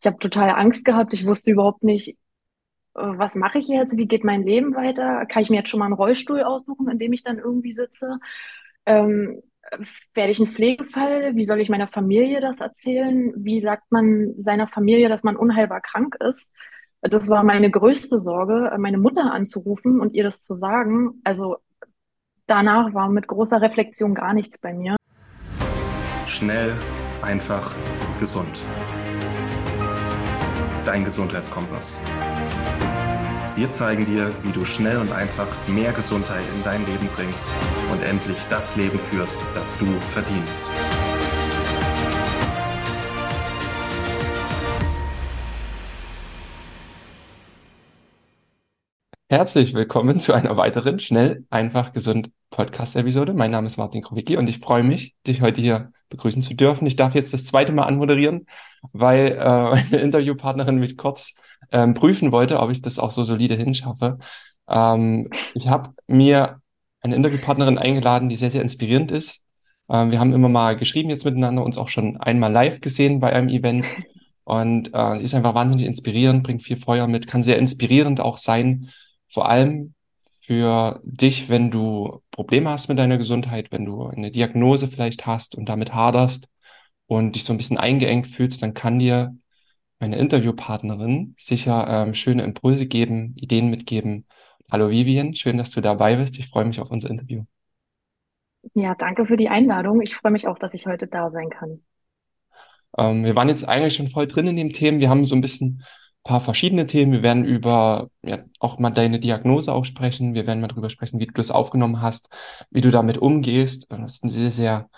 ich habe total Angst gehabt. Ich wusste überhaupt nicht, äh, was mache ich jetzt? Wie geht mein Leben weiter? Kann ich mir jetzt schon mal einen Rollstuhl aussuchen, in dem ich dann irgendwie sitze? Ähm, werde ich ein Pflegefall? Wie soll ich meiner Familie das erzählen? Wie sagt man seiner Familie, dass man unheilbar krank ist? Das war meine größte Sorge, meine Mutter anzurufen und ihr das zu sagen. Also danach war mit großer Reflexion gar nichts bei mir. Schnell, einfach, gesund. Dein Gesundheitskompass. Wir zeigen dir, wie du schnell und einfach mehr Gesundheit in dein Leben bringst und endlich das Leben führst, das du verdienst. Herzlich willkommen zu einer weiteren Schnell, einfach, gesund Podcast-Episode. Mein Name ist Martin Krowicki und ich freue mich, dich heute hier begrüßen zu dürfen. Ich darf jetzt das zweite Mal anmoderieren, weil äh, meine Interviewpartnerin mich kurz ähm, prüfen wollte, ob ich das auch so solide hinschaffe. Ähm, ich habe mir eine Interviewpartnerin eingeladen, die sehr, sehr inspirierend ist. Ähm, wir haben immer mal geschrieben jetzt miteinander, uns auch schon einmal live gesehen bei einem Event. Und äh, sie ist einfach wahnsinnig inspirierend, bringt viel Feuer mit, kann sehr inspirierend auch sein, vor allem für dich, wenn du Probleme hast mit deiner Gesundheit, wenn du eine Diagnose vielleicht hast und damit haderst und dich so ein bisschen eingeengt fühlst, dann kann dir meine Interviewpartnerin sicher ähm, schöne Impulse geben, Ideen mitgeben. Hallo Vivian, schön, dass du dabei bist. Ich freue mich auf unser Interview. Ja, danke für die Einladung. Ich freue mich auch, dass ich heute da sein kann. Ähm, wir waren jetzt eigentlich schon voll drin in dem Thema. Wir haben so ein bisschen paar verschiedene Themen. Wir werden über ja, auch mal deine Diagnose auch sprechen. Wir werden mal darüber sprechen, wie du das aufgenommen hast, wie du damit umgehst. Das ist ein sehr, sehr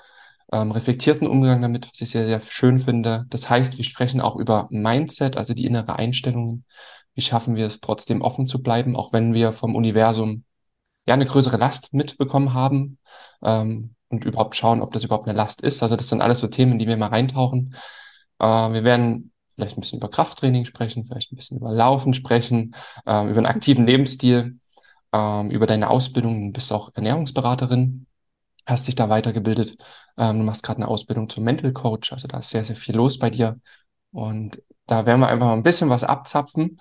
ähm, reflektierten Umgang damit, was ich sehr, sehr schön finde. Das heißt, wir sprechen auch über Mindset, also die innere Einstellung. Wie schaffen wir es trotzdem offen zu bleiben, auch wenn wir vom Universum ja eine größere Last mitbekommen haben ähm, und überhaupt schauen, ob das überhaupt eine Last ist. Also das sind alles so Themen, die wir mal reintauchen. Äh, wir werden vielleicht ein bisschen über Krafttraining sprechen, vielleicht ein bisschen über Laufen sprechen, ähm, über einen aktiven Lebensstil, ähm, über deine Ausbildung. Du bist auch Ernährungsberaterin, hast dich da weitergebildet. Ähm, du machst gerade eine Ausbildung zum Mental Coach, also da ist sehr, sehr viel los bei dir. Und da werden wir einfach mal ein bisschen was abzapfen.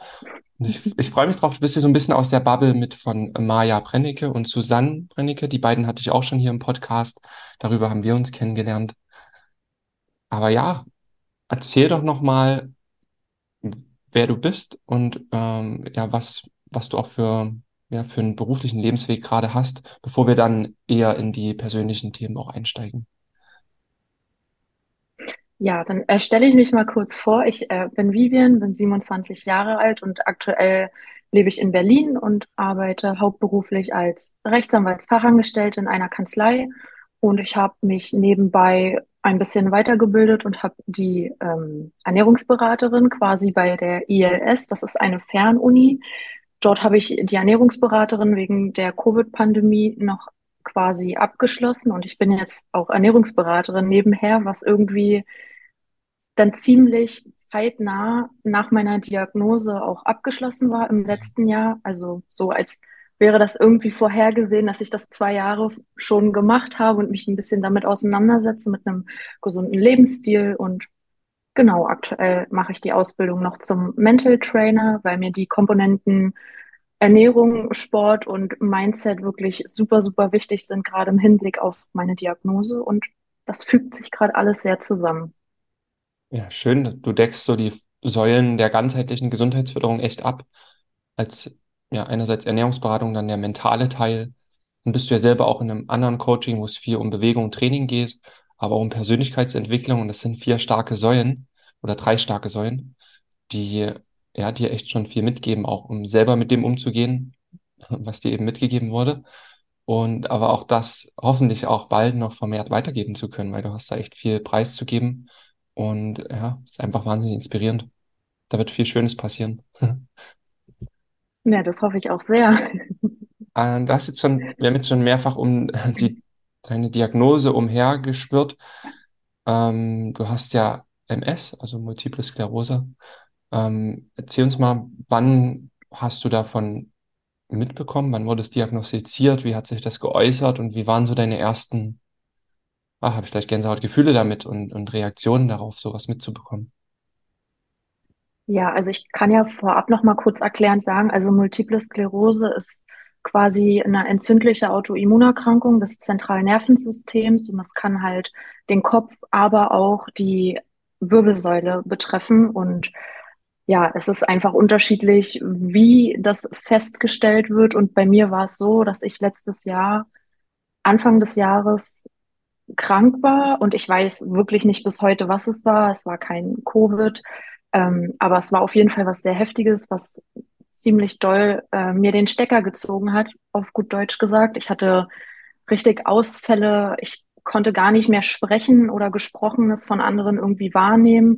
Und ich, ich freue mich drauf, du bist hier so ein bisschen aus der Bubble mit von Maja Brennecke und Susanne Brennecke. Die beiden hatte ich auch schon hier im Podcast. Darüber haben wir uns kennengelernt. Aber ja, erzähl doch nochmal, wer du bist und ähm, ja, was, was du auch für, ja, für einen beruflichen Lebensweg gerade hast, bevor wir dann eher in die persönlichen Themen auch einsteigen. Ja, dann äh, stelle ich mich mal kurz vor. Ich äh, bin Vivian, bin 27 Jahre alt und aktuell lebe ich in Berlin und arbeite hauptberuflich als Rechtsanwaltsfachangestellte in einer Kanzlei. Und ich habe mich nebenbei ein bisschen weitergebildet und habe die ähm, Ernährungsberaterin quasi bei der ILS, das ist eine Fernuni. Dort habe ich die Ernährungsberaterin wegen der Covid-Pandemie noch quasi abgeschlossen und ich bin jetzt auch Ernährungsberaterin nebenher, was irgendwie dann ziemlich zeitnah nach meiner Diagnose auch abgeschlossen war im letzten Jahr. Also so als wäre das irgendwie vorhergesehen, dass ich das zwei Jahre schon gemacht habe und mich ein bisschen damit auseinandersetze mit einem gesunden Lebensstil. Und genau, aktuell mache ich die Ausbildung noch zum Mental Trainer, weil mir die Komponenten Ernährung, Sport und Mindset wirklich super, super wichtig sind, gerade im Hinblick auf meine Diagnose. Und das fügt sich gerade alles sehr zusammen. Ja, schön. Du deckst so die Säulen der ganzheitlichen Gesundheitsförderung echt ab. Als ja, einerseits Ernährungsberatung, dann der mentale Teil. Dann bist du ja selber auch in einem anderen Coaching, wo es viel um Bewegung und Training geht, aber auch um Persönlichkeitsentwicklung. Und das sind vier starke Säulen oder drei starke Säulen, die ja dir echt schon viel mitgeben, auch um selber mit dem umzugehen, was dir eben mitgegeben wurde. Und aber auch das hoffentlich auch bald noch vermehrt weitergeben zu können, weil du hast da echt viel preiszugeben. Und ja, ist einfach wahnsinnig inspirierend. Da wird viel Schönes passieren. Ja, das hoffe ich auch sehr. Äh, du hast jetzt schon, wir haben jetzt schon mehrfach um die, deine Diagnose umhergespürt. Ähm, du hast ja MS, also Multiple Sklerose. Ähm, erzähl uns mal, wann hast du davon mitbekommen? Wann wurde es diagnostiziert? Wie hat sich das geäußert? Und wie waren so deine ersten, ah, habe ich gleich Gänsehautgefühle damit und, und Reaktionen darauf, sowas mitzubekommen? Ja, also ich kann ja vorab noch mal kurz erklärend sagen, also Multiple Sklerose ist quasi eine entzündliche Autoimmunerkrankung des zentralen Nervensystems und das kann halt den Kopf, aber auch die Wirbelsäule betreffen. Und ja, es ist einfach unterschiedlich, wie das festgestellt wird. Und bei mir war es so, dass ich letztes Jahr, Anfang des Jahres krank war. Und ich weiß wirklich nicht bis heute, was es war. Es war kein Covid, ähm, aber es war auf jeden Fall was sehr Heftiges, was ziemlich doll äh, mir den Stecker gezogen hat, auf gut Deutsch gesagt. Ich hatte richtig Ausfälle. Ich konnte gar nicht mehr sprechen oder Gesprochenes von anderen irgendwie wahrnehmen.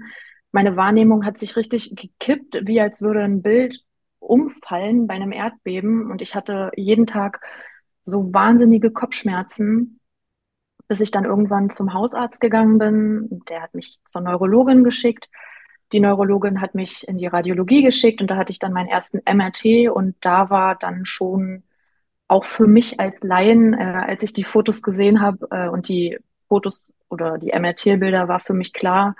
Meine Wahrnehmung hat sich richtig gekippt, wie als würde ein Bild umfallen bei einem Erdbeben. Und ich hatte jeden Tag so wahnsinnige Kopfschmerzen bis ich dann irgendwann zum Hausarzt gegangen bin. Der hat mich zur Neurologin geschickt. Die Neurologin hat mich in die Radiologie geschickt und da hatte ich dann meinen ersten MRT und da war dann schon auch für mich als Laien, äh, als ich die Fotos gesehen habe äh, und die Fotos oder die MRT-Bilder, war für mich klar,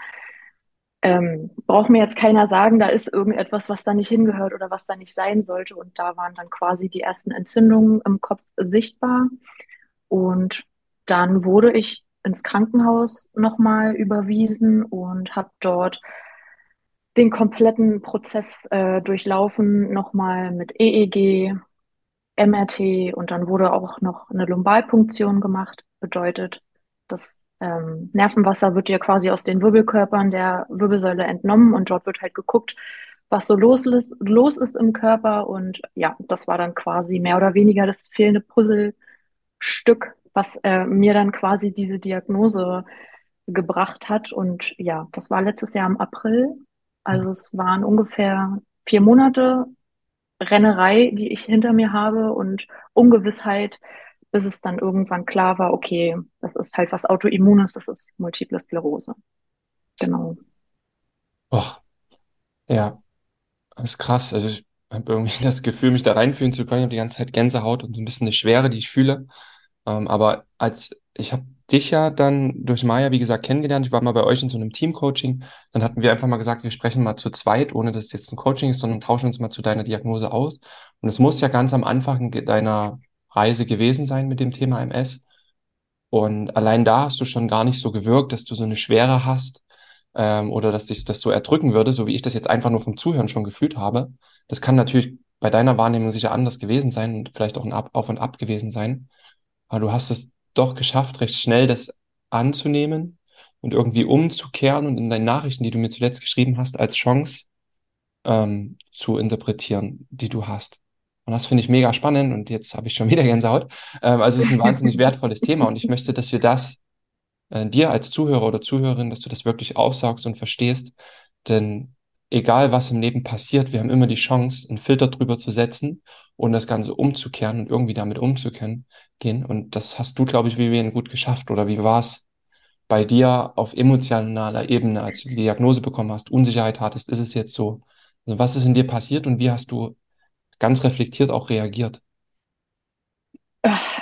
ähm, braucht mir jetzt keiner sagen, da ist irgendetwas, was da nicht hingehört oder was da nicht sein sollte. Und da waren dann quasi die ersten Entzündungen im Kopf sichtbar. Und dann wurde ich ins Krankenhaus nochmal überwiesen und habe dort den kompletten Prozess äh, durchlaufen, nochmal mit EEG, MRT und dann wurde auch noch eine Lumbalpunktion gemacht. Bedeutet, das ähm, Nervenwasser wird ja quasi aus den Wirbelkörpern der Wirbelsäule entnommen und dort wird halt geguckt, was so los ist, los ist im Körper. Und ja, das war dann quasi mehr oder weniger das fehlende Puzzlestück was äh, mir dann quasi diese Diagnose gebracht hat. Und ja, das war letztes Jahr im April. Also es waren ungefähr vier Monate Rennerei, die ich hinter mir habe und Ungewissheit, bis es dann irgendwann klar war, okay, das ist halt was Autoimmunes, das ist Multiple Sklerose. Genau. Oh, ja, das ist krass. Also ich habe irgendwie das Gefühl, mich da reinfühlen zu können. Ich habe die ganze Zeit Gänsehaut und so ein bisschen eine Schwere, die ich fühle. Ähm, aber als ich habe dich ja dann durch Maya, wie gesagt, kennengelernt. Ich war mal bei euch in so einem Team-Coaching. Dann hatten wir einfach mal gesagt, wir sprechen mal zu zweit, ohne dass es jetzt ein Coaching ist, sondern tauschen uns mal zu deiner Diagnose aus. Und es muss ja ganz am Anfang deiner Reise gewesen sein mit dem Thema MS. Und allein da hast du schon gar nicht so gewirkt, dass du so eine Schwere hast ähm, oder dass dich das so erdrücken würde, so wie ich das jetzt einfach nur vom Zuhören schon gefühlt habe. Das kann natürlich bei deiner Wahrnehmung sicher anders gewesen sein und vielleicht auch ein Auf und Ab gewesen sein. Aber du hast es doch geschafft, recht schnell das anzunehmen und irgendwie umzukehren und in deinen Nachrichten, die du mir zuletzt geschrieben hast, als Chance ähm, zu interpretieren, die du hast. Und das finde ich mega spannend und jetzt habe ich schon wieder Gänsehaut. Ähm, also es ist ein wahnsinnig wertvolles Thema und ich möchte, dass wir das äh, dir als Zuhörer oder Zuhörerin, dass du das wirklich aufsaugst und verstehst, denn egal was im Leben passiert, wir haben immer die Chance, einen Filter drüber zu setzen und das Ganze umzukehren und irgendwie damit umzukehren gehen. Und das hast du, glaube ich, Vivian, gut geschafft. Oder wie war es bei dir auf emotionaler Ebene, als du die Diagnose bekommen hast, Unsicherheit hattest, ist es jetzt so? Also was ist in dir passiert und wie hast du ganz reflektiert auch reagiert?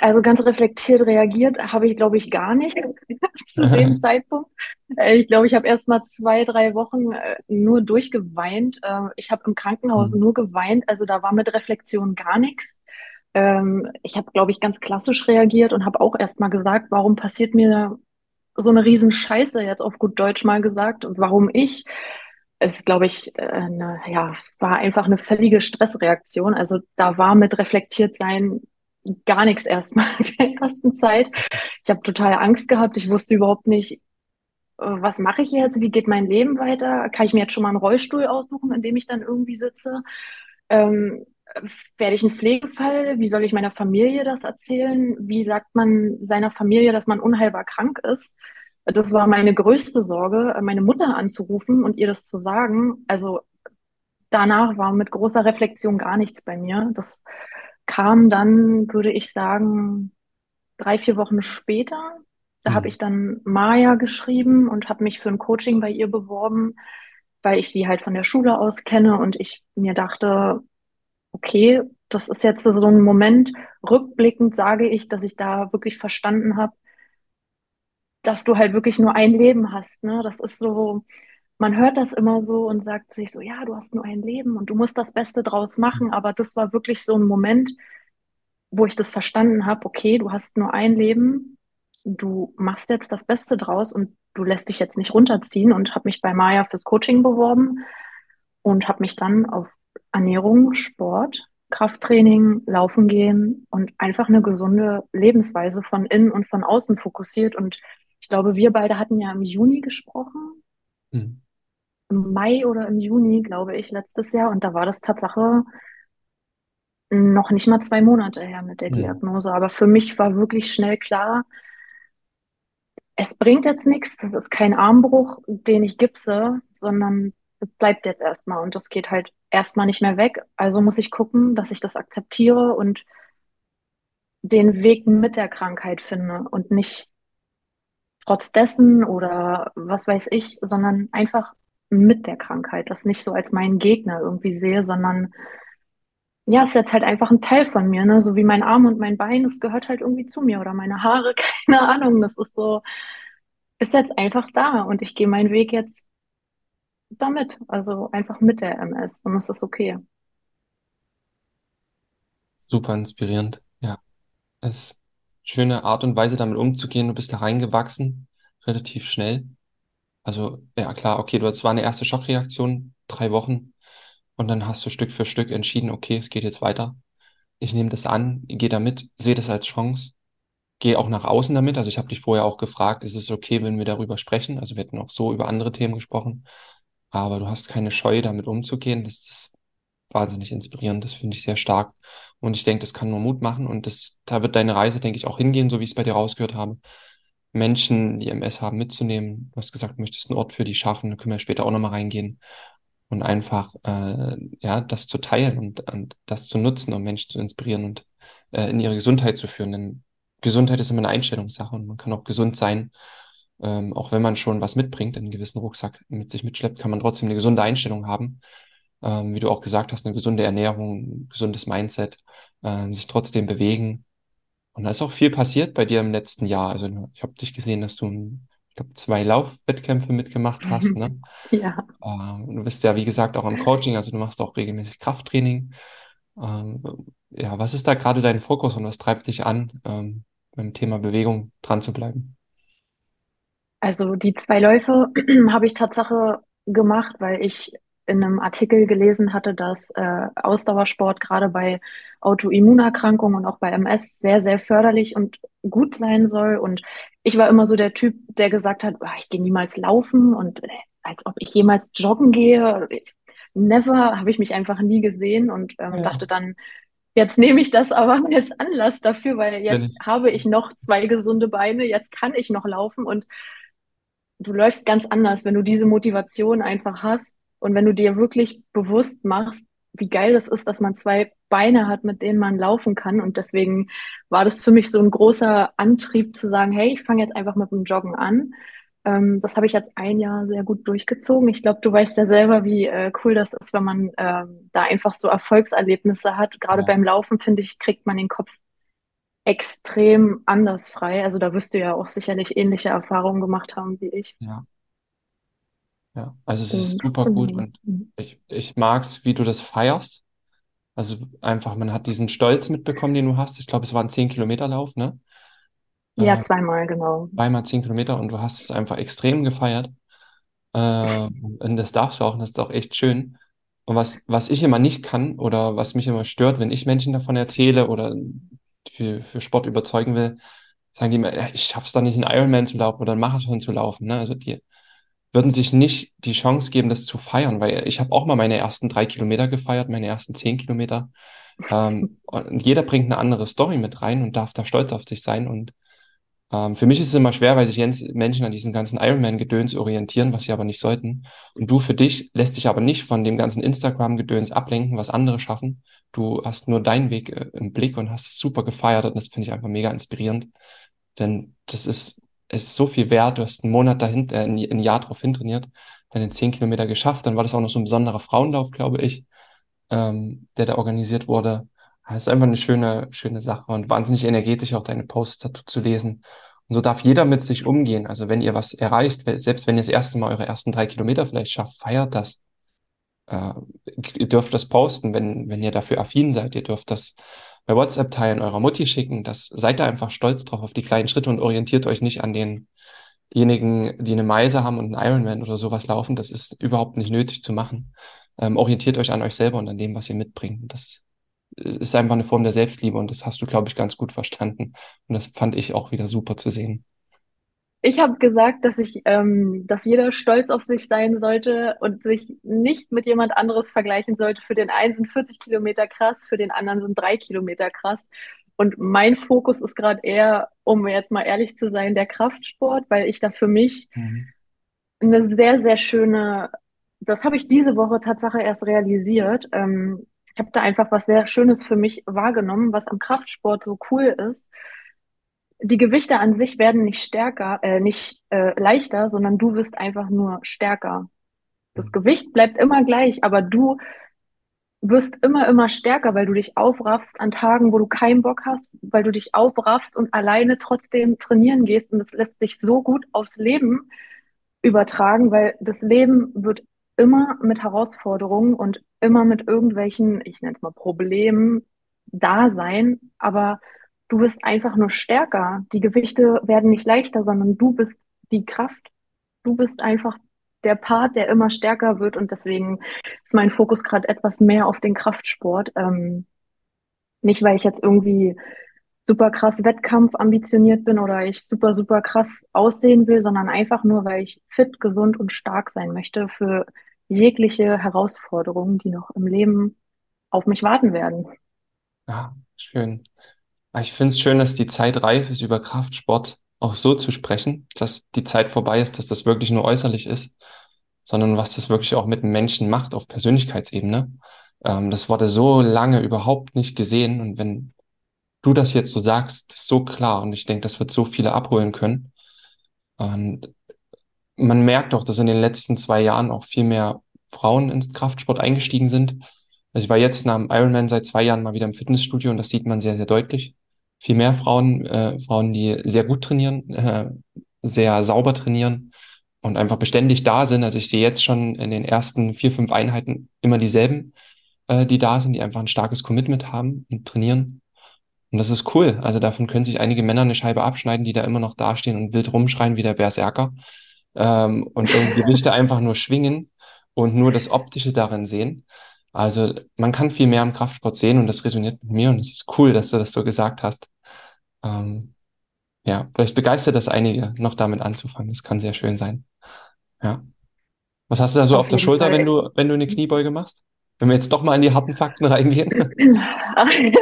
Also ganz reflektiert reagiert habe ich, glaube ich, gar nicht zu dem Zeitpunkt. Äh, ich glaube, ich habe erst mal zwei, drei Wochen äh, nur durchgeweint. Ähm, ich habe im Krankenhaus mhm. nur geweint, also da war mit Reflexion gar nichts. Ähm, ich habe, glaube ich, ganz klassisch reagiert und habe auch erst mal gesagt, warum passiert mir so eine Riesenscheiße, jetzt auf gut Deutsch mal gesagt, und warum ich? Es, glaube ich, äh, eine, ja, war einfach eine völlige Stressreaktion. Also da war mit reflektiert sein gar nichts erstmal in der ersten Zeit. Ich habe total Angst gehabt. Ich wusste überhaupt nicht, äh, was mache ich jetzt? Wie geht mein Leben weiter? Kann ich mir jetzt schon mal einen Rollstuhl aussuchen, in dem ich dann irgendwie sitze? Ähm, werde ich ein Pflegefall? Wie soll ich meiner Familie das erzählen? Wie sagt man seiner Familie, dass man unheilbar krank ist? Das war meine größte Sorge, meine Mutter anzurufen und ihr das zu sagen. Also danach war mit großer Reflexion gar nichts bei mir. Das kam dann, würde ich sagen, drei, vier Wochen später. Da mhm. habe ich dann Maya geschrieben und habe mich für ein Coaching bei ihr beworben, weil ich sie halt von der Schule aus kenne und ich mir dachte, okay, das ist jetzt so ein Moment, rückblickend sage ich, dass ich da wirklich verstanden habe, dass du halt wirklich nur ein Leben hast. Ne? Das ist so, man hört das immer so und sagt sich so, ja, du hast nur ein Leben und du musst das Beste draus machen. Aber das war wirklich so ein Moment, wo ich das verstanden habe, okay, du hast nur ein Leben, du machst jetzt das Beste draus und du lässt dich jetzt nicht runterziehen und habe mich bei Maya fürs Coaching beworben und habe mich dann auf Ernährung, Sport, Krafttraining, Laufen gehen und einfach eine gesunde Lebensweise von innen und von außen fokussiert. Und ich glaube, wir beide hatten ja im Juni gesprochen. Hm. Im Mai oder im Juni, glaube ich, letztes Jahr. Und da war das Tatsache noch nicht mal zwei Monate her mit der. Diagnose. Aber für mich war wirklich schnell klar, es bringt jetzt nichts, das ist kein Armbruch, den ich gipse, sondern es bleibt jetzt erstmal und das geht halt erstmal nicht mehr weg. Also muss ich gucken, dass ich das akzeptiere und den Weg mit der Krankheit finde und nicht trotz dessen oder was weiß ich, sondern einfach mit der Krankheit, das nicht so als meinen Gegner irgendwie sehe, sondern ja, es ist jetzt halt einfach ein Teil von mir, ne? So wie mein Arm und mein Bein, es gehört halt irgendwie zu mir oder meine Haare, keine Ahnung. Das ist so, ist jetzt einfach da und ich gehe meinen Weg jetzt damit, also einfach mit der MS und es ist okay. Super inspirierend, ja. Es ist schöne Art und Weise, damit umzugehen. Du bist da reingewachsen, relativ schnell. Also, ja, klar, okay, du, das war eine erste Schockreaktion, drei Wochen. Und dann hast du Stück für Stück entschieden, okay, es geht jetzt weiter. Ich nehme das an, gehe damit, sehe das als Chance, gehe auch nach außen damit. Also ich habe dich vorher auch gefragt, ist es okay, wenn wir darüber sprechen? Also wir hätten auch so über andere Themen gesprochen, aber du hast keine Scheu, damit umzugehen. Das ist wahnsinnig inspirierend, das finde ich sehr stark. Und ich denke, das kann nur Mut machen und das, da wird deine Reise, denke ich, auch hingehen, so wie ich es bei dir rausgehört habe. Menschen, die MS haben, mitzunehmen. Du hast gesagt, du möchtest einen Ort für die schaffen, da können wir später auch nochmal reingehen und einfach äh, ja das zu teilen und, und das zu nutzen, um Menschen zu inspirieren und äh, in ihre Gesundheit zu führen. Denn Gesundheit ist immer eine Einstellungssache und man kann auch gesund sein, ähm, auch wenn man schon was mitbringt, einen gewissen Rucksack mit sich mitschleppt, kann man trotzdem eine gesunde Einstellung haben. Ähm, wie du auch gesagt hast, eine gesunde Ernährung, ein gesundes Mindset, ähm, sich trotzdem bewegen. Und da ist auch viel passiert bei dir im letzten Jahr. Also ich habe dich gesehen, dass du ich glaube, zwei Laufwettkämpfe mitgemacht hast, ne? Ja. Ähm, du bist ja, wie gesagt, auch im Coaching, also du machst auch regelmäßig Krafttraining. Ähm, ja, was ist da gerade dein Fokus und was treibt dich an, ähm, beim Thema Bewegung dran zu bleiben? Also die zwei Läufe habe ich Tatsache gemacht, weil ich in einem Artikel gelesen hatte, dass äh, Ausdauersport gerade bei Autoimmunerkrankungen und auch bei MS sehr, sehr förderlich und gut sein soll. Und ich war immer so der Typ, der gesagt hat, oh, ich gehe niemals laufen und äh, als ob ich jemals joggen gehe. Never habe ich mich einfach nie gesehen und ähm, ja. dachte dann, jetzt nehme ich das aber als Anlass dafür, weil jetzt habe ich noch zwei gesunde Beine, jetzt kann ich noch laufen und du läufst ganz anders, wenn du diese Motivation einfach hast und wenn du dir wirklich bewusst machst, wie geil das ist, dass man zwei Beine hat, mit denen man laufen kann. Und deswegen war das für mich so ein großer Antrieb zu sagen, hey, ich fange jetzt einfach mit dem Joggen an. Ähm, das habe ich jetzt ein Jahr sehr gut durchgezogen. Ich glaube, du weißt ja selber, wie äh, cool das ist, wenn man ähm, da einfach so Erfolgserlebnisse hat. Gerade ja. beim Laufen, finde ich, kriegt man den Kopf extrem anders frei. Also da wirst du ja auch sicherlich ähnliche Erfahrungen gemacht haben wie ich. Ja. Ja, also es ist super gut und mhm. ich, ich mag es, wie du das feierst. Also einfach, man hat diesen Stolz mitbekommen, den du hast. Ich glaube, es war ein 10 Kilometer Lauf, ne? Ja, äh, zweimal, genau. Zweimal 10 Kilometer und du hast es einfach extrem gefeiert. Äh, und das darfst du auch, und das ist auch echt schön. Und was, was ich immer nicht kann oder was mich immer stört, wenn ich Menschen davon erzähle oder für, für Sport überzeugen will, sagen die immer, ja, ich schaff's da nicht, einen Ironman zu laufen oder einen Marathon zu laufen. Ne? Also die, würden sich nicht die Chance geben, das zu feiern, weil ich habe auch mal meine ersten drei Kilometer gefeiert, meine ersten zehn Kilometer. Ähm, und jeder bringt eine andere Story mit rein und darf da stolz auf sich sein. Und ähm, für mich ist es immer schwer, weil sich Menschen an diesem ganzen Ironman-Gedöns orientieren, was sie aber nicht sollten. Und du für dich lässt dich aber nicht von dem ganzen Instagram-Gedöns ablenken, was andere schaffen. Du hast nur deinen Weg äh, im Blick und hast es super gefeiert und das finde ich einfach mega inspirierend. Denn das ist ist so viel wert. Du hast einen Monat dahinter, äh, ein Jahr drauf hintrainiert, deine zehn Kilometer geschafft. Dann war das auch noch so ein besonderer Frauenlauf, glaube ich, ähm, der da organisiert wurde. Das ist einfach eine schöne, schöne Sache und wahnsinnig energetisch auch deine Posts dazu zu lesen. Und Und so darf jeder mit sich umgehen. Also wenn ihr was erreicht, selbst wenn ihr das erste Mal eure ersten drei Kilometer vielleicht schafft, feiert das. Äh, ihr dürft das posten, wenn, wenn ihr dafür affin seid. Ihr dürft das bei WhatsApp teilen, eurer Mutti schicken. Das, seid da einfach stolz drauf auf die kleinen Schritte und orientiert euch nicht an denjenigen, die eine Meise haben und einen Ironman oder sowas laufen. Das ist überhaupt nicht nötig zu machen. Ähm, orientiert euch an euch selber und an dem, was ihr mitbringt. Das ist einfach eine Form der Selbstliebe und das hast du, glaube ich, ganz gut verstanden. Und das fand ich auch wieder super zu sehen. Ich habe gesagt, dass ich, ähm, dass jeder stolz auf sich sein sollte und sich nicht mit jemand anderes vergleichen sollte. Für den einen sind 40 Kilometer krass, für den anderen sind drei Kilometer krass. Und mein Fokus ist gerade eher, um jetzt mal ehrlich zu sein, der Kraftsport, weil ich da für mich mhm. eine sehr, sehr schöne, das habe ich diese Woche Tatsache erst realisiert. Ähm, ich habe da einfach was sehr Schönes für mich wahrgenommen, was am Kraftsport so cool ist. Die Gewichte an sich werden nicht stärker, äh, nicht äh, leichter, sondern du wirst einfach nur stärker. Das mhm. Gewicht bleibt immer gleich, aber du wirst immer, immer stärker, weil du dich aufraffst an Tagen, wo du keinen Bock hast, weil du dich aufraffst und alleine trotzdem trainieren gehst. Und das lässt sich so gut aufs Leben übertragen, weil das Leben wird immer mit Herausforderungen und immer mit irgendwelchen, ich nenne es mal Problemen da sein, aber du bist einfach nur stärker. Die Gewichte werden nicht leichter, sondern du bist die Kraft. Du bist einfach der Part, der immer stärker wird und deswegen ist mein Fokus gerade etwas mehr auf den Kraftsport. Ähm, nicht, weil ich jetzt irgendwie super krass Wettkampf ambitioniert bin oder ich super, super krass aussehen will, sondern einfach nur, weil ich fit, gesund und stark sein möchte für jegliche Herausforderungen, die noch im Leben auf mich warten werden. Ja, schön. Ich finde es schön, dass die Zeit reif ist, über Kraftsport auch so zu sprechen, dass die Zeit vorbei ist, dass das wirklich nur äußerlich ist, sondern was das wirklich auch mit Menschen macht auf Persönlichkeitsebene. Ähm, das wurde so lange überhaupt nicht gesehen und wenn du das jetzt so sagst, ist so klar und ich denke, das wird so viele abholen können. Und man merkt auch, dass in den letzten zwei Jahren auch viel mehr Frauen ins Kraftsport eingestiegen sind. Also ich war jetzt nach dem Ironman seit zwei Jahren mal wieder im Fitnessstudio und das sieht man sehr, sehr deutlich. Viel mehr Frauen, äh, Frauen, die sehr gut trainieren, äh, sehr sauber trainieren und einfach beständig da sind. Also ich sehe jetzt schon in den ersten vier, fünf Einheiten immer dieselben, äh, die da sind, die einfach ein starkes Commitment haben und trainieren. Und das ist cool. Also davon können sich einige Männer eine Scheibe abschneiden, die da immer noch dastehen und wild rumschreien wie der Berserker ähm, und irgendwie Gewichte einfach nur schwingen und nur das Optische darin sehen. Also man kann viel mehr im Kraftsport sehen und das resoniert mit mir und es ist cool, dass du das so gesagt hast. Ähm, ja, vielleicht begeistert das einige, noch damit anzufangen. Das kann sehr schön sein. Ja. Was hast du da so auf, auf der Schulter, Fall. wenn du, wenn du eine Kniebeuge machst? Wenn wir jetzt doch mal in die harten Fakten reingehen.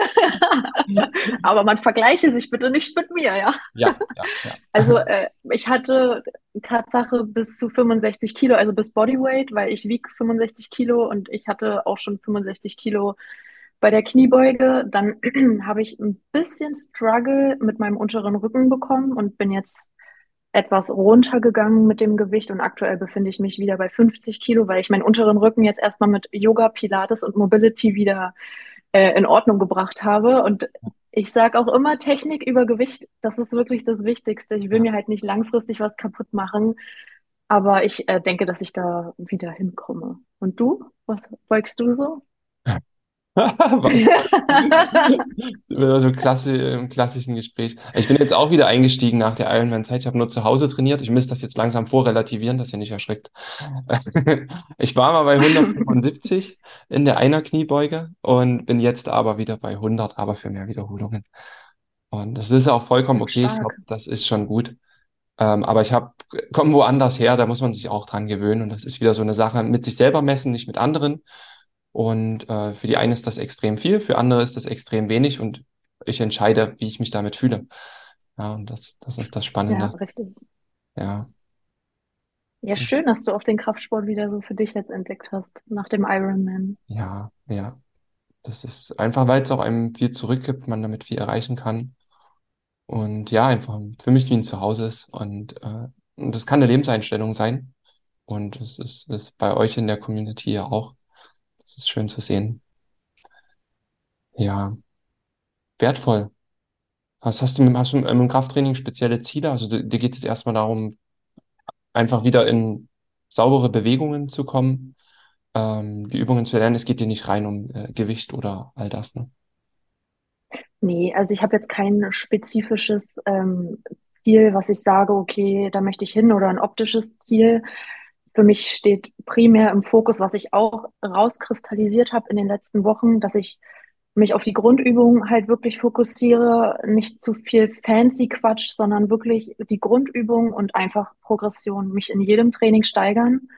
Aber man vergleiche sich bitte nicht mit mir, ja. Ja, ja, ja. Also äh, ich hatte Tatsache bis zu 65 Kilo, also bis Bodyweight, weil ich wiege 65 Kilo und ich hatte auch schon 65 Kilo bei der Kniebeuge. Dann habe ich ein bisschen Struggle mit meinem unteren Rücken bekommen und bin jetzt etwas runtergegangen mit dem Gewicht und aktuell befinde ich mich wieder bei 50 Kilo, weil ich meinen unteren Rücken jetzt erstmal mit Yoga, Pilates und Mobility wieder äh, in Ordnung gebracht habe. Und ich sage auch immer, Technik über Gewicht, das ist wirklich das Wichtigste. Ich will mir halt nicht langfristig was kaputt machen, aber ich äh, denke, dass ich da wieder hinkomme. Und du? Was beugst du so? So klasse, im klassischen Gespräch. Ich bin jetzt auch wieder eingestiegen nach der Ironman-Zeit. Ich habe nur zu Hause trainiert. Ich müsste das jetzt langsam vorrelativieren, dass ihr nicht erschreckt. ich war mal bei 175 in der einer Kniebeuge und bin jetzt aber wieder bei 100, aber für mehr Wiederholungen. Und das ist auch vollkommen okay. Stark. Ich glaube, das ist schon gut. Ähm, aber ich habe, komme woanders her, da muss man sich auch dran gewöhnen. Und das ist wieder so eine Sache mit sich selber messen, nicht mit anderen. Und äh, für die eine ist das extrem viel, für andere ist das extrem wenig und ich entscheide, wie ich mich damit fühle. Ja, und das, das ist das Spannende. Ja, richtig. Ja. Ja, schön, dass du auch den Kraftsport wieder so für dich jetzt entdeckt hast, nach dem Ironman. Ja, ja. Das ist einfach, weil es auch einem viel zurückgibt, man damit viel erreichen kann. Und ja, einfach für mich wie ein Zuhause ist. Und, äh, und das kann eine Lebenseinstellung sein. Und es ist, ist bei euch in der Community ja auch. Das ist schön zu sehen. Ja, wertvoll. Was hast du, hast du im Krafttraining spezielle Ziele? Also dir geht es erstmal darum, einfach wieder in saubere Bewegungen zu kommen, ähm, die Übungen zu lernen. Es geht dir nicht rein um äh, Gewicht oder all das, ne? Nee, also ich habe jetzt kein spezifisches ähm, Ziel, was ich sage, okay, da möchte ich hin oder ein optisches Ziel. Für mich steht primär im Fokus, was ich auch rauskristallisiert habe in den letzten Wochen, dass ich mich auf die Grundübung halt wirklich fokussiere, nicht zu viel fancy Quatsch, sondern wirklich die Grundübung und einfach Progression, mich in jedem Training steigern,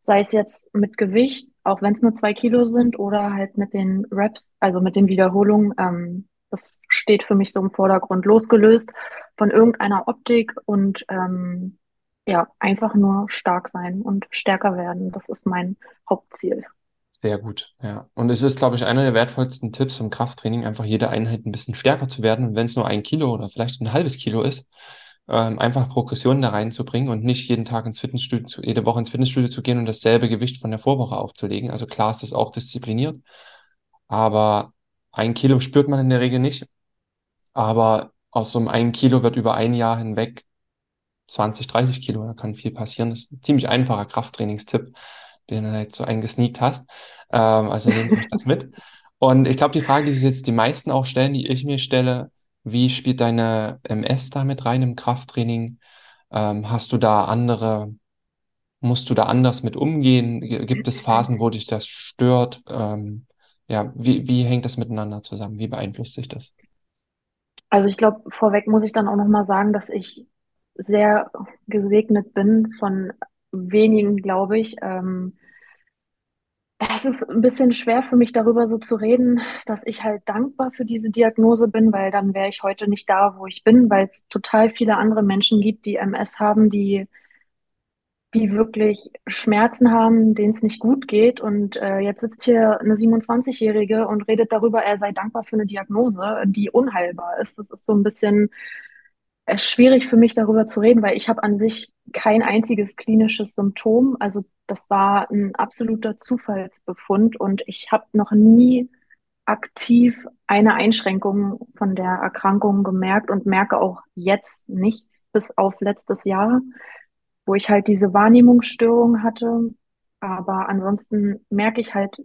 sei es jetzt mit Gewicht, auch wenn es nur zwei Kilo sind, oder halt mit den Reps, also mit den Wiederholungen. Ähm, das steht für mich so im Vordergrund, losgelöst von irgendeiner Optik und ähm, ja, einfach nur stark sein und stärker werden. Das ist mein Hauptziel. Sehr gut, ja. Und es ist, glaube ich, einer der wertvollsten Tipps im Krafttraining, einfach jede Einheit ein bisschen stärker zu werden. Und wenn es nur ein Kilo oder vielleicht ein halbes Kilo ist, ähm, einfach Progressionen da reinzubringen und nicht jeden Tag ins Fitnessstudio, zu, jede Woche ins Fitnessstudio zu gehen und dasselbe Gewicht von der Vorwoche aufzulegen. Also klar ist das auch diszipliniert, aber ein Kilo spürt man in der Regel nicht. Aber aus so einem ein Kilo wird über ein Jahr hinweg 20, 30 Kilo, da kann viel passieren. Das ist ein ziemlich einfacher Krafttrainingstipp den du jetzt so eingesneakt hast. Ähm, also nehmt euch das mit. Und ich glaube, die Frage, die sich jetzt die meisten auch stellen, die ich mir stelle, wie spielt deine MS da mit rein im Krafttraining? Ähm, hast du da andere, musst du da anders mit umgehen? Gibt es Phasen, wo dich das stört? Ähm, ja, wie, wie hängt das miteinander zusammen? Wie beeinflusst sich das? Also ich glaube, vorweg muss ich dann auch nochmal sagen, dass ich sehr gesegnet bin von wenigen, glaube ich. Ähm, es ist ein bisschen schwer für mich darüber so zu reden, dass ich halt dankbar für diese Diagnose bin, weil dann wäre ich heute nicht da, wo ich bin, weil es total viele andere Menschen gibt, die MS haben, die, die wirklich Schmerzen haben, denen es nicht gut geht. Und äh, jetzt sitzt hier eine 27-Jährige und redet darüber, er sei dankbar für eine Diagnose, die unheilbar ist. Das ist so ein bisschen schwierig für mich darüber zu reden, weil ich habe an sich kein einziges klinisches Symptom. Also das war ein absoluter Zufallsbefund und ich habe noch nie aktiv eine Einschränkung von der Erkrankung gemerkt und merke auch jetzt nichts bis auf letztes Jahr, wo ich halt diese Wahrnehmungsstörung hatte. Aber ansonsten merke ich halt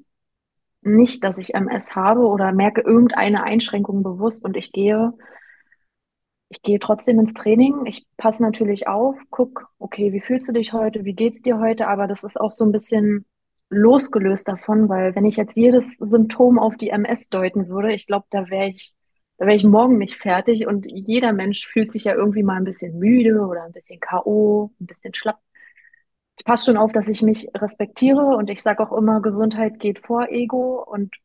nicht, dass ich MS habe oder merke irgendeine Einschränkung bewusst und ich gehe ich gehe trotzdem ins Training. Ich passe natürlich auf, guck, okay, wie fühlst du dich heute? Wie geht's dir heute? Aber das ist auch so ein bisschen losgelöst davon, weil wenn ich jetzt jedes Symptom auf die MS deuten würde, ich glaube, da wäre ich, da wäre ich morgen nicht fertig und jeder Mensch fühlt sich ja irgendwie mal ein bisschen müde oder ein bisschen K.O., ein bisschen schlapp. Ich passe schon auf, dass ich mich respektiere und ich sage auch immer, Gesundheit geht vor Ego und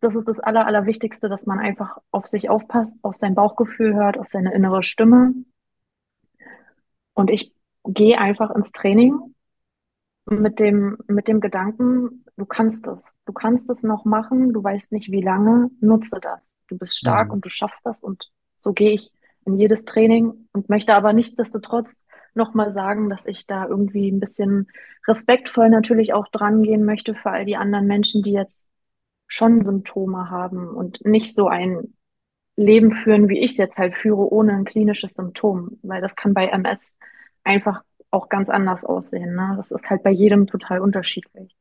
das ist das Aller, Allerwichtigste, dass man einfach auf sich aufpasst, auf sein Bauchgefühl hört, auf seine innere Stimme. Und ich gehe einfach ins Training mit dem, mit dem Gedanken, du kannst es. Du kannst es noch machen, du weißt nicht wie lange, nutze das. Du bist stark mhm. und du schaffst das. Und so gehe ich in jedes Training und möchte aber nichtsdestotrotz nochmal sagen, dass ich da irgendwie ein bisschen respektvoll natürlich auch dran gehen möchte für all die anderen Menschen, die jetzt schon Symptome haben und nicht so ein Leben führen, wie ich es jetzt halt führe, ohne ein klinisches Symptom, weil das kann bei MS einfach auch ganz anders aussehen. Ne? Das ist halt bei jedem total unterschiedlich.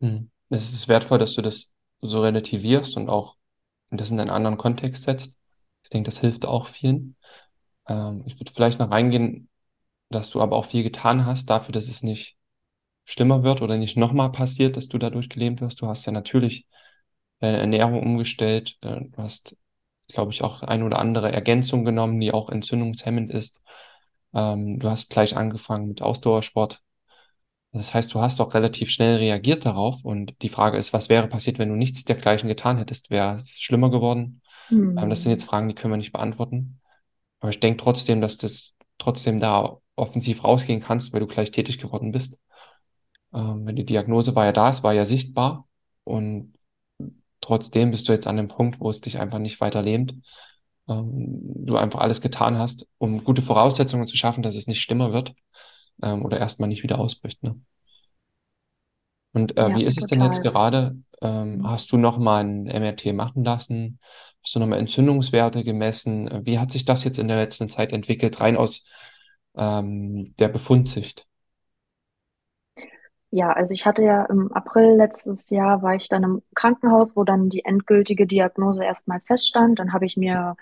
Hm. Es ist wertvoll, dass du das so relativierst und auch das in einen anderen Kontext setzt. Ich denke, das hilft auch vielen. Ähm, ich würde vielleicht noch reingehen, dass du aber auch viel getan hast dafür, dass es nicht schlimmer wird oder nicht nochmal passiert, dass du dadurch gelähmt wirst. Du hast ja natürlich deine Ernährung umgestellt. Äh, du hast, glaube ich, auch ein oder andere Ergänzung genommen, die auch entzündungshemmend ist. Ähm, du hast gleich angefangen mit Ausdauersport. Das heißt, du hast auch relativ schnell reagiert darauf. Und die Frage ist, was wäre passiert, wenn du nichts dergleichen getan hättest? Wäre es schlimmer geworden? Hm. das sind jetzt Fragen, die können wir nicht beantworten. Aber ich denke trotzdem, dass das trotzdem da offensiv rausgehen kannst, weil du gleich tätig geworden bist. Ähm, wenn die Diagnose war ja da, es war ja sichtbar und trotzdem bist du jetzt an dem Punkt, wo es dich einfach nicht weiter lähmt. Ähm, du einfach alles getan hast, um gute Voraussetzungen zu schaffen, dass es nicht schlimmer wird ähm, oder erstmal nicht wieder ausbricht. Ne? Und äh, ja, wie ist total. es denn jetzt gerade ähm, hast du nochmal ein MRT machen lassen? Hast du nochmal Entzündungswerte gemessen? Wie hat sich das jetzt in der letzten Zeit entwickelt, rein aus ähm, der Befundsicht? Ja, also ich hatte ja im April letztes Jahr war ich dann im Krankenhaus, wo dann die endgültige Diagnose erstmal feststand. Dann habe ich mir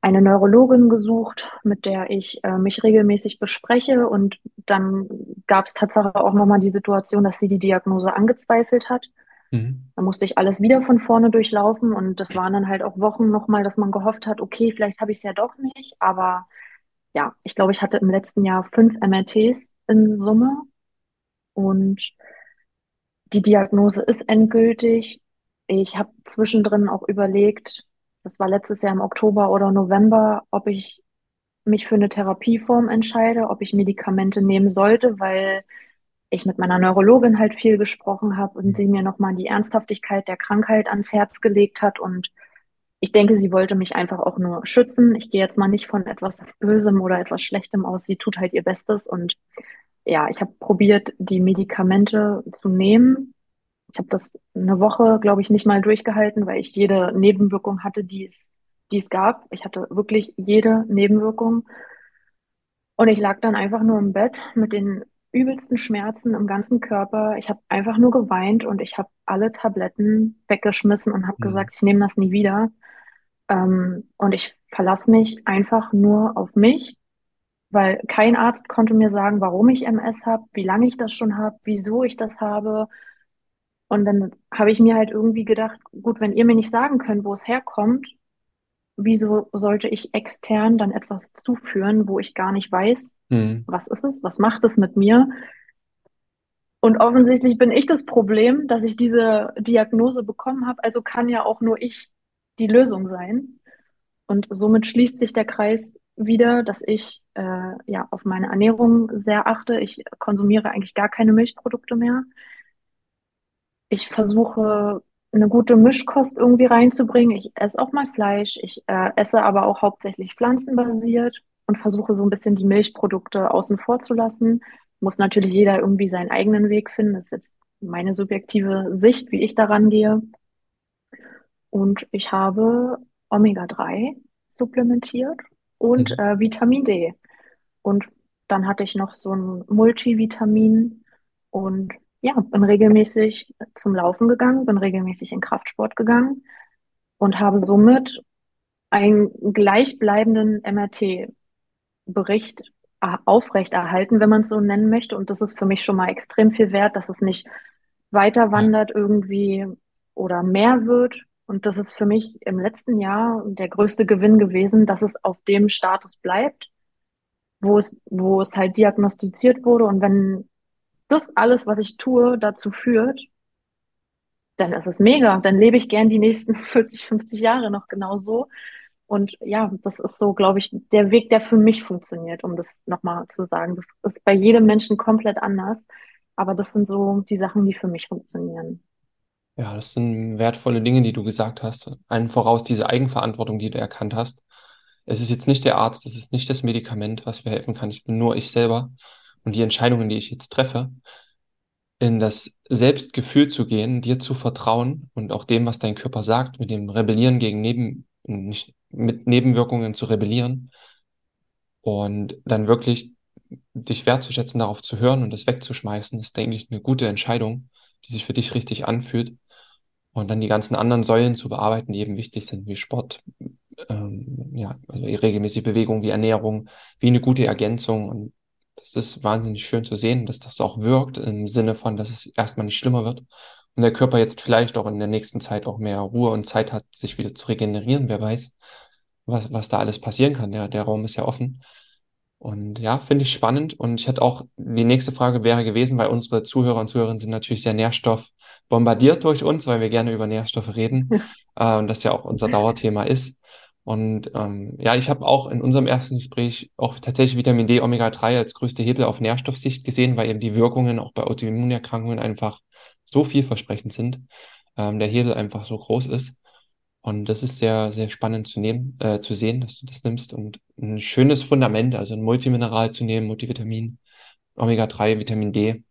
eine Neurologin gesucht, mit der ich äh, mich regelmäßig bespreche. Und dann gab es tatsächlich auch nochmal die Situation, dass sie die Diagnose angezweifelt hat. Mhm. Da musste ich alles wieder von vorne durchlaufen und das waren dann halt auch Wochen nochmal, dass man gehofft hat, okay, vielleicht habe ich es ja doch nicht. Aber ja, ich glaube, ich hatte im letzten Jahr fünf MRTs in Summe und die Diagnose ist endgültig. Ich habe zwischendrin auch überlegt, das war letztes Jahr im Oktober oder November, ob ich mich für eine Therapieform entscheide, ob ich Medikamente nehmen sollte, weil ich mit meiner Neurologin halt viel gesprochen habe und sie mir nochmal die Ernsthaftigkeit der Krankheit ans Herz gelegt hat. Und ich denke, sie wollte mich einfach auch nur schützen. Ich gehe jetzt mal nicht von etwas Bösem oder etwas Schlechtem aus. Sie tut halt ihr Bestes. Und ja, ich habe probiert, die Medikamente zu nehmen. Ich habe das eine Woche, glaube ich, nicht mal durchgehalten, weil ich jede Nebenwirkung hatte, die es, die es gab. Ich hatte wirklich jede Nebenwirkung. Und ich lag dann einfach nur im Bett mit den übelsten Schmerzen im ganzen Körper. Ich habe einfach nur geweint und ich habe alle Tabletten weggeschmissen und habe Mhm. gesagt, ich nehme das nie wieder. Ähm, und ich verlasse mich einfach nur auf mich, weil kein Arzt konnte mir sagen, warum ich MS habe, wie lange ich das schon habe, wieso ich das habe. Und dann habe ich mir halt irgendwie gedacht, gut, wenn ihr mir nicht sagen könnt, wo es herkommt, wieso sollte ich extern dann etwas zuführen, wo ich gar nicht weiß, Mhm. was ist es, was macht es mit mir? Und offensichtlich bin ich das Problem, dass ich diese Diagnose bekommen habe. Also kann ja auch nur ich die Lösung sein. Und somit schließt sich der Kreis wieder, dass ich äh, ja auf meine Ernährung sehr achte. Ich konsumiere eigentlich gar keine Milchprodukte mehr. Ich versuche eine gute Mischkost irgendwie reinzubringen. Ich esse auch mal Fleisch. Ich äh, esse aber auch hauptsächlich pflanzenbasiert und versuche so ein bisschen die Milchprodukte außen vor zu lassen. Muss natürlich jeder irgendwie seinen eigenen Weg finden. Das ist jetzt meine subjektive Sicht, wie ich daran gehe. Und ich habe Omega-3 supplementiert und Mhm. äh, Vitamin D. Und dann hatte ich noch so ein Multivitamin und ja, bin regelmäßig zum Laufen gegangen, bin regelmäßig in Kraftsport gegangen und habe somit einen gleichbleibenden MRT-Bericht aufrechterhalten, wenn man es so nennen möchte. Und das ist für mich schon mal extrem viel wert, dass es nicht weiter wandert irgendwie oder mehr wird. Und das ist für mich im letzten Jahr der größte Gewinn gewesen, dass es auf dem Status bleibt, wo es, wo es halt diagnostiziert wurde. Und wenn das alles, was ich tue, dazu führt, dann ist es mega. Dann lebe ich gern die nächsten 40, 50 Jahre noch genauso. Und ja, das ist so, glaube ich, der Weg, der für mich funktioniert, um das nochmal zu sagen. Das ist bei jedem Menschen komplett anders. Aber das sind so die Sachen, die für mich funktionieren. Ja, das sind wertvolle Dinge, die du gesagt hast. Allen voraus diese Eigenverantwortung, die du erkannt hast. Es ist jetzt nicht der Arzt, es ist nicht das Medikament, was mir helfen kann. Ich bin nur ich selber. Und die Entscheidungen, die ich jetzt treffe, in das Selbstgefühl zu gehen, dir zu vertrauen und auch dem, was dein Körper sagt, mit dem Rebellieren gegen Neben, nicht, mit Nebenwirkungen zu rebellieren und dann wirklich dich wertzuschätzen, darauf zu hören und das wegzuschmeißen, ist, denke ich, eine gute Entscheidung, die sich für dich richtig anfühlt. Und dann die ganzen anderen Säulen zu bearbeiten, die eben wichtig sind, wie Sport, ähm, ja, also regelmäßige Bewegung, wie Ernährung, wie eine gute Ergänzung. Und das ist wahnsinnig schön zu sehen, dass das auch wirkt, im Sinne von, dass es erstmal nicht schlimmer wird. Und der Körper jetzt vielleicht auch in der nächsten Zeit auch mehr Ruhe und Zeit hat, sich wieder zu regenerieren. Wer weiß, was, was da alles passieren kann. Der, der Raum ist ja offen. Und ja, finde ich spannend. Und ich hätte auch, die nächste Frage wäre gewesen, weil unsere Zuhörer und Zuhörerinnen sind natürlich sehr nährstoffbombardiert durch uns, weil wir gerne über Nährstoffe reden äh, und das ja auch unser Dauerthema ist. Und ähm, ja, ich habe auch in unserem ersten Gespräch auch tatsächlich Vitamin D, Omega-3 als größte Hebel auf Nährstoffsicht gesehen, weil eben die Wirkungen auch bei Autoimmunerkrankungen einfach so vielversprechend sind, ähm, der Hebel einfach so groß ist. Und das ist sehr, sehr spannend zu nehmen, äh, zu sehen, dass du das nimmst und ein schönes Fundament, also ein Multimineral zu nehmen, Multivitamin, Omega-3, Vitamin D.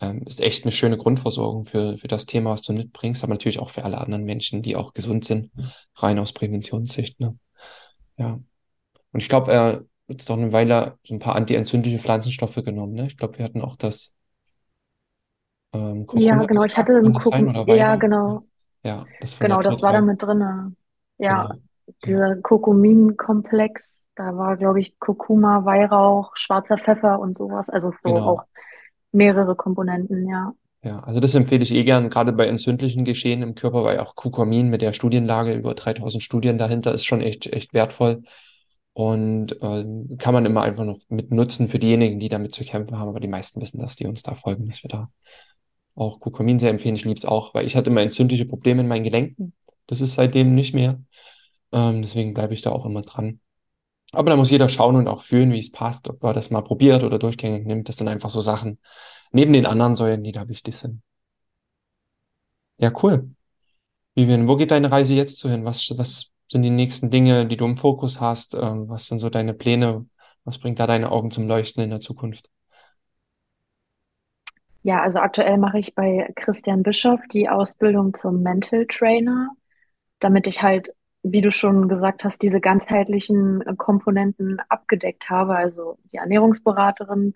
Ähm, ist echt eine schöne Grundversorgung für, für das Thema, was du mitbringst, aber natürlich auch für alle anderen Menschen, die auch gesund sind, rein aus Präventionssicht. Ne? Ja. Und ich glaube, er hat jetzt doch eine Weile so ein paar antientzündliche Pflanzenstoffe genommen. Ne? Ich glaube, wir hatten auch das ähm, Ja, genau, ich hatte kann im das sein Kurkum, oder ja, Weihrauch? Ja, genau, ja, das genau, das war da mit drinne. Ja, Genau. Dieser Kurkuminkomplex, da war, glaube ich, Kurkuma, Weihrauch, schwarzer Pfeffer und sowas. Also so auch genau. mehrere Komponenten, ja. Ja, also das empfehle ich eh gern, gerade bei entzündlichen Geschehen im Körper, weil auch Kurkumin mit der Studienlage über 3000 Studien dahinter ist schon echt, echt wertvoll und ähm, kann man immer einfach noch mit nutzen für diejenigen, die damit zu kämpfen haben. Aber die meisten wissen das, die uns da folgen, dass wir da auch Kurkumin sehr empfehlen. Ich liebe es auch, weil ich hatte immer entzündliche Probleme in meinen Gelenken. Das ist seitdem nicht mehr. Ähm, deswegen bleibe ich da auch immer dran. Aber da muss jeder schauen und auch fühlen, wie es passt, ob er das mal probiert oder durchgängig nimmt. Das sind einfach so Sachen neben den anderen Säulen, die da wichtig sind. Ja, cool. Vivian, wo geht deine Reise jetzt so hin? Was, was sind die nächsten Dinge, die du im Fokus hast? Ähm, was sind so deine Pläne? Was bringt da deine Augen zum Leuchten in der Zukunft? Ja, also aktuell mache ich bei Christian Bischoff die Ausbildung zum Mental Trainer, damit ich halt, wie du schon gesagt hast, diese ganzheitlichen Komponenten abgedeckt habe. Also die Ernährungsberaterin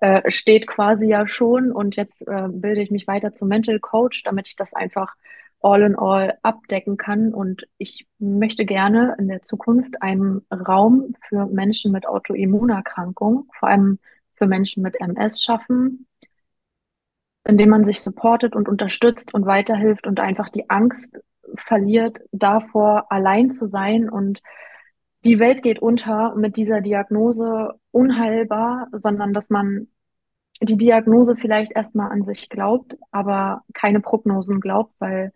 äh, steht quasi ja schon und jetzt äh, bilde ich mich weiter zum Mental Coach, damit ich das einfach all in all abdecken kann. Und ich möchte gerne in der Zukunft einen Raum für Menschen mit Autoimmunerkrankungen, vor allem für Menschen mit MS schaffen indem man sich supportet und unterstützt und weiterhilft und einfach die Angst verliert, davor allein zu sein und die Welt geht unter mit dieser Diagnose unheilbar, sondern dass man die Diagnose vielleicht erstmal an sich glaubt, aber keine Prognosen glaubt, weil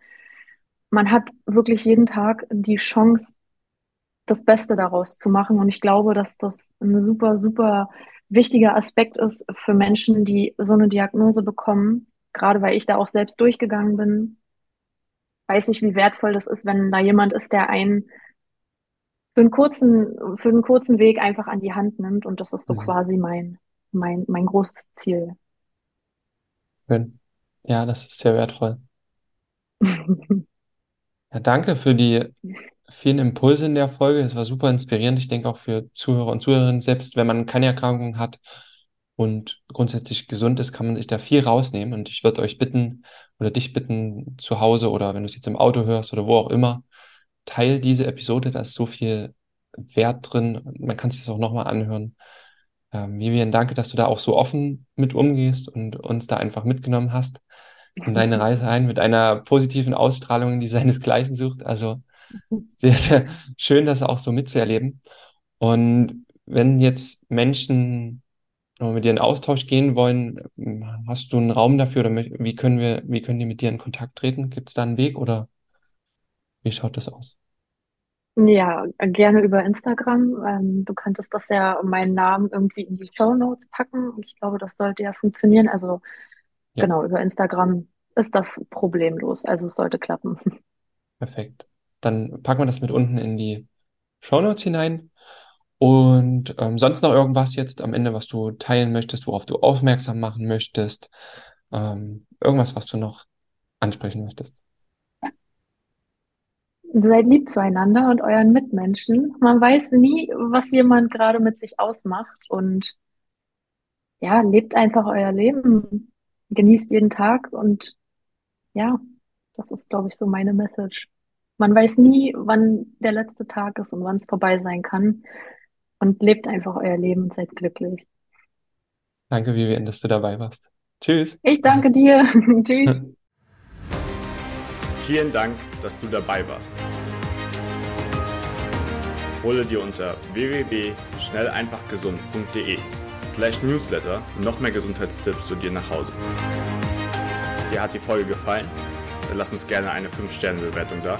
man hat wirklich jeden Tag die Chance, das Beste daraus zu machen. Und ich glaube, dass das ein super, super wichtiger Aspekt ist für Menschen, die so eine Diagnose bekommen. Gerade weil ich da auch selbst durchgegangen bin, weiß ich, wie wertvoll das ist, wenn da jemand ist, der einen für einen kurzen, für einen kurzen Weg einfach an die Hand nimmt. Und das ist so Mhm. quasi mein, mein, mein großes Ziel. Schön. Ja, das ist sehr wertvoll. Ja, danke für die vielen Impulse in der Folge. Es war super inspirierend. Ich denke auch für Zuhörer und Zuhörerinnen, selbst wenn man keine Erkrankung hat und grundsätzlich gesund ist, kann man sich da viel rausnehmen. Und ich würde euch bitten oder dich bitten, zu Hause oder wenn du es jetzt im Auto hörst oder wo auch immer, teil diese Episode. Da ist so viel Wert drin. Man kann es sich auch nochmal anhören. Ähm, Vivian, danke, dass du da auch so offen mit umgehst und uns da einfach mitgenommen hast in deine Reise ein mit einer positiven Ausstrahlung, die seinesgleichen sucht. Also sehr, sehr schön, das auch so mitzuerleben. Und wenn jetzt Menschen noch mit dir in Austausch gehen wollen, hast du einen Raum dafür oder wie können wir, wie können die mit dir in Kontakt treten? Gibt es da einen Weg oder wie schaut das aus? Ja, gerne über Instagram. Ähm, du könntest das ja meinen Namen irgendwie in die Show Notes packen. Ich glaube, das sollte ja funktionieren. Also Ja, genau, über Instagram ist das problemlos. Also es sollte klappen. perfekt. Dann packen wir das mit unten in die Shownotes hinein. Und ähm, sonst noch irgendwas jetzt am Ende, was du teilen möchtest, worauf du aufmerksam machen möchtest? Ähm, irgendwas, was du noch ansprechen möchtest? Seid lieb zueinander und euren Mitmenschen. Man weiß nie, was jemand gerade mit sich ausmacht. Und ja, lebt einfach euer Leben. Genießt jeden Tag. Und ja, das ist, glaube ich, so meine Message. Man weiß nie, wann der letzte Tag ist und wann es vorbei sein kann. Und lebt einfach euer Leben und seid glücklich. Danke, Vivian, dass du dabei warst. Tschüss. Ich danke dir. Tschüss. Vielen Dank, dass du dabei warst. Hole dir unter www.schnelleinfachgesund.de slash newsletter noch mehr Gesundheitstipps zu dir nach Hause. Dir hat die Folge gefallen? Dann lass uns gerne eine 5-Sterne-Bewertung da,